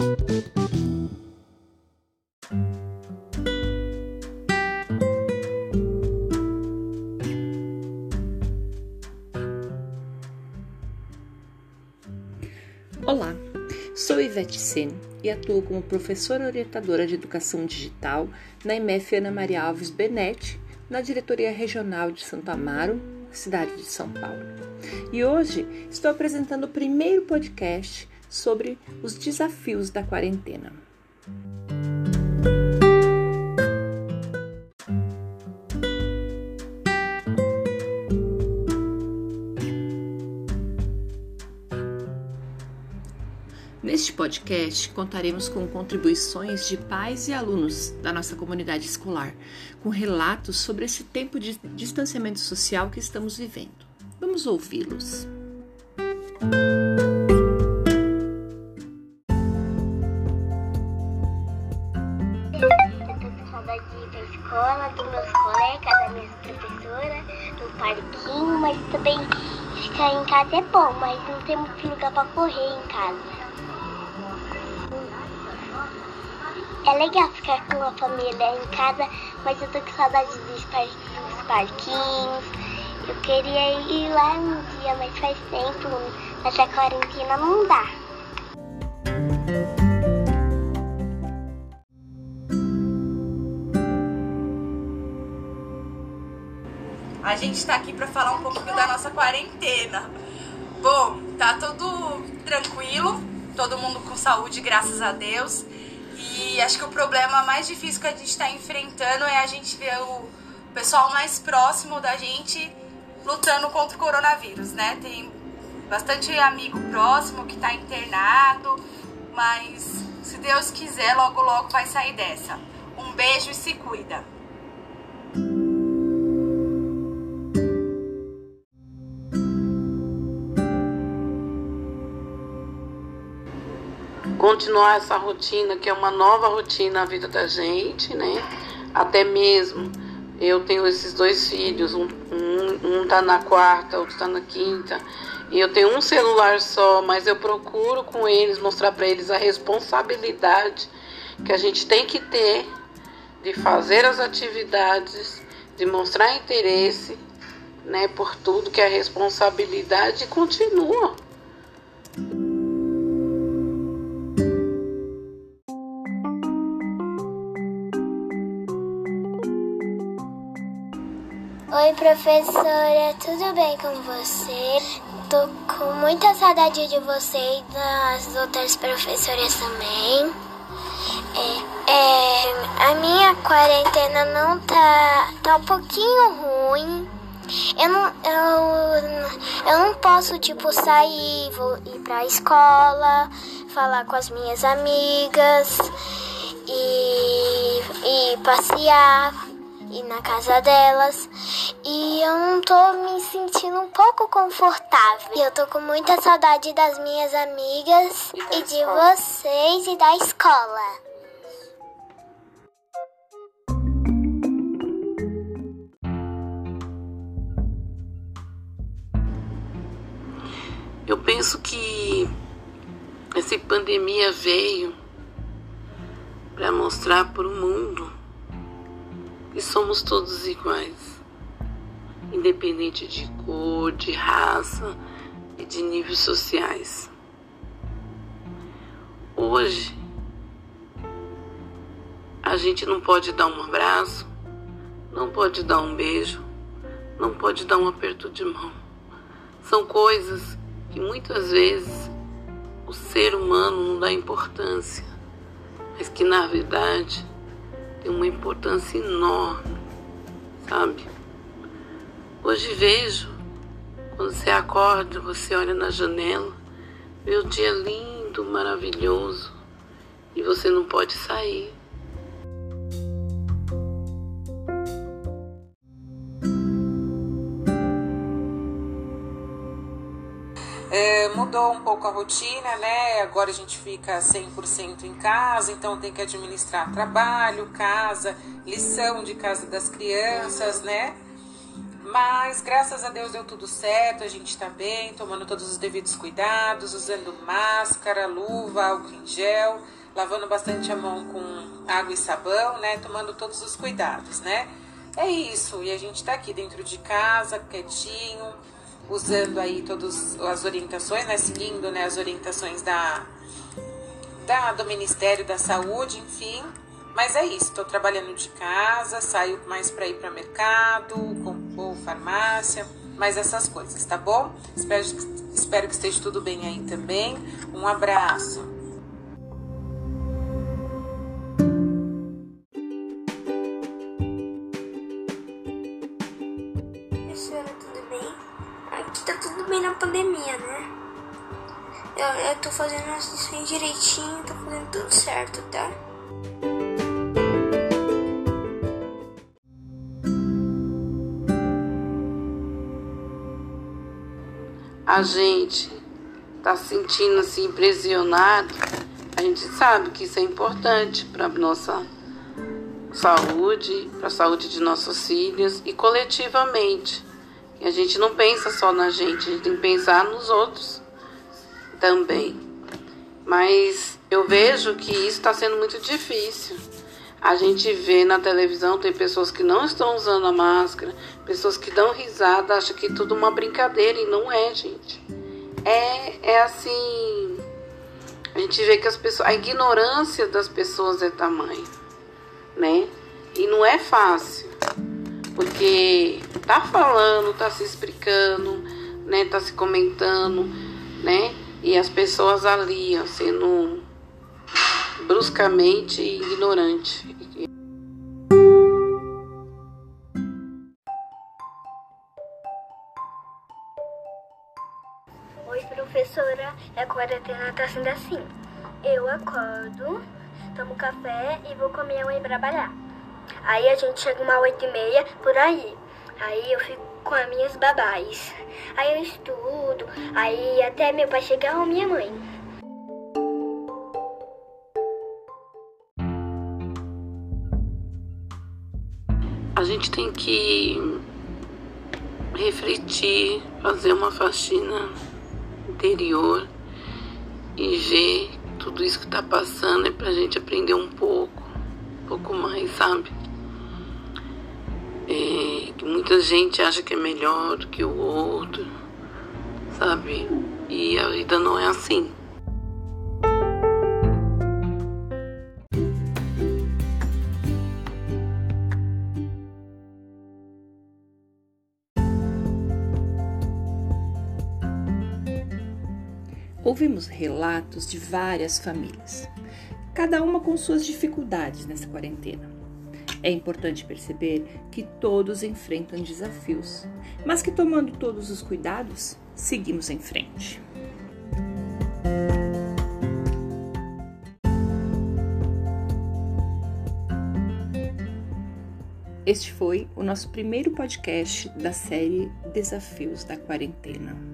Olá, sou Ivete Sen e atuo como professora orientadora de educação digital na IMF Ana Maria Alves Benetti, na Diretoria Regional de Santo Amaro, cidade de São Paulo. E hoje estou apresentando o primeiro podcast sobre os desafios da quarentena. Neste podcast, contaremos com contribuições de pais e alunos da nossa comunidade escolar, com relatos sobre esse tempo de distanciamento social que estamos vivendo. Vamos ouvi-los. Ir pra escola, dos meus colegas, da minha professora, do parquinho, mas também ficar em casa é bom, mas não tem muito lugar pra correr em casa. É legal ficar com a família em casa, mas eu tô com saudade dos, dos parquinhos. Eu queria ir lá um dia, mas faz tempo. Nessa quarentena não dá. A gente está aqui para falar um pouquinho da nossa quarentena. Bom, tá tudo tranquilo, todo mundo com saúde, graças a Deus. E acho que o problema mais difícil que a gente está enfrentando é a gente ver o pessoal mais próximo da gente lutando contra o coronavírus, né? Tem bastante amigo próximo que está internado, mas se Deus quiser, logo logo vai sair dessa. Um beijo e se cuida. Continuar essa rotina, que é uma nova rotina na vida da gente, né? Até mesmo eu tenho esses dois filhos, um, um, tá na quarta, outro tá na quinta, e eu tenho um celular só, mas eu procuro com eles mostrar para eles a responsabilidade que a gente tem que ter de fazer as atividades, de mostrar interesse, né, por tudo que é responsabilidade continua. Professora, tudo bem com você? Tô com muita saudade de você e das outras professoras também. É, é, a minha quarentena não tá, tá um pouquinho ruim. Eu não, eu, eu não posso, tipo, sair, vou ir pra escola, falar com as minhas amigas e, e passear ir na casa delas e eu não tô me sentindo um pouco confortável. Eu tô com muita saudade das minhas amigas e, e de vocês e da escola. Eu penso que essa pandemia veio para mostrar para o mundo que somos todos iguais, independente de cor, de raça e de níveis sociais. Hoje, a gente não pode dar um abraço, não pode dar um beijo, não pode dar um aperto de mão. São coisas que muitas vezes o ser humano não dá importância, mas que na verdade tem uma importância enorme, sabe? Hoje vejo, quando você acorda, você olha na janela, vê o dia lindo, maravilhoso, e você não pode sair. Mudou um pouco a rotina, né? Agora a gente fica 100% em casa, então tem que administrar trabalho, casa, lição de casa das crianças, né? Mas graças a Deus deu tudo certo, a gente está bem, tomando todos os devidos cuidados, usando máscara, luva, álcool em gel, lavando bastante a mão com água e sabão, né? Tomando todos os cuidados, né? É isso, e a gente está aqui dentro de casa, quietinho, usando aí todas as orientações, né? Seguindo né, as orientações da, da, do Ministério da Saúde, enfim. Mas é isso, estou trabalhando de casa, saio mais para ir para mercado, ou farmácia, mais essas coisas, tá bom? Espero, espero que esteja tudo bem aí também. Um abraço. Senhora, Aqui tá tudo bem na pandemia, né? Eu, eu tô fazendo as lições direitinho, tô fazendo tudo certo, tá? a gente se sentindo assim impressionado, a gente sabe que isso é importante para nossa saúde, para a saúde de nossos filhos e coletivamente. E a gente não pensa só na gente, a gente tem que pensar nos outros também. Mas eu vejo que isso está sendo muito difícil. A gente vê na televisão, tem pessoas que não estão usando a máscara, pessoas que dão risada, acham que tudo uma brincadeira e não é, gente. É, é assim. A gente vê que as pessoas. A ignorância das pessoas é tamanho, né? E não é fácil. Porque tá falando, tá se explicando, né? Tá se comentando, né? E as pessoas ali, ó, sendo bruscamente ignorante. Oi, professora. A quarentena tá sendo assim. Eu acordo, tomo café e vou com a minha mãe trabalhar. Aí a gente chega uma oito e meia por aí. Aí eu fico com as minhas babás. Aí eu estudo. Aí até meu pai chegar ou minha mãe. A gente tem que refletir, fazer uma faxina interior e ver tudo isso que tá passando é pra gente aprender um pouco, um pouco mais, sabe? É, que muita gente acha que é melhor do que o outro, sabe? E a vida não é assim. Ouvimos relatos de várias famílias, cada uma com suas dificuldades nessa quarentena. É importante perceber que todos enfrentam desafios, mas que tomando todos os cuidados, seguimos em frente. Este foi o nosso primeiro podcast da série Desafios da Quarentena.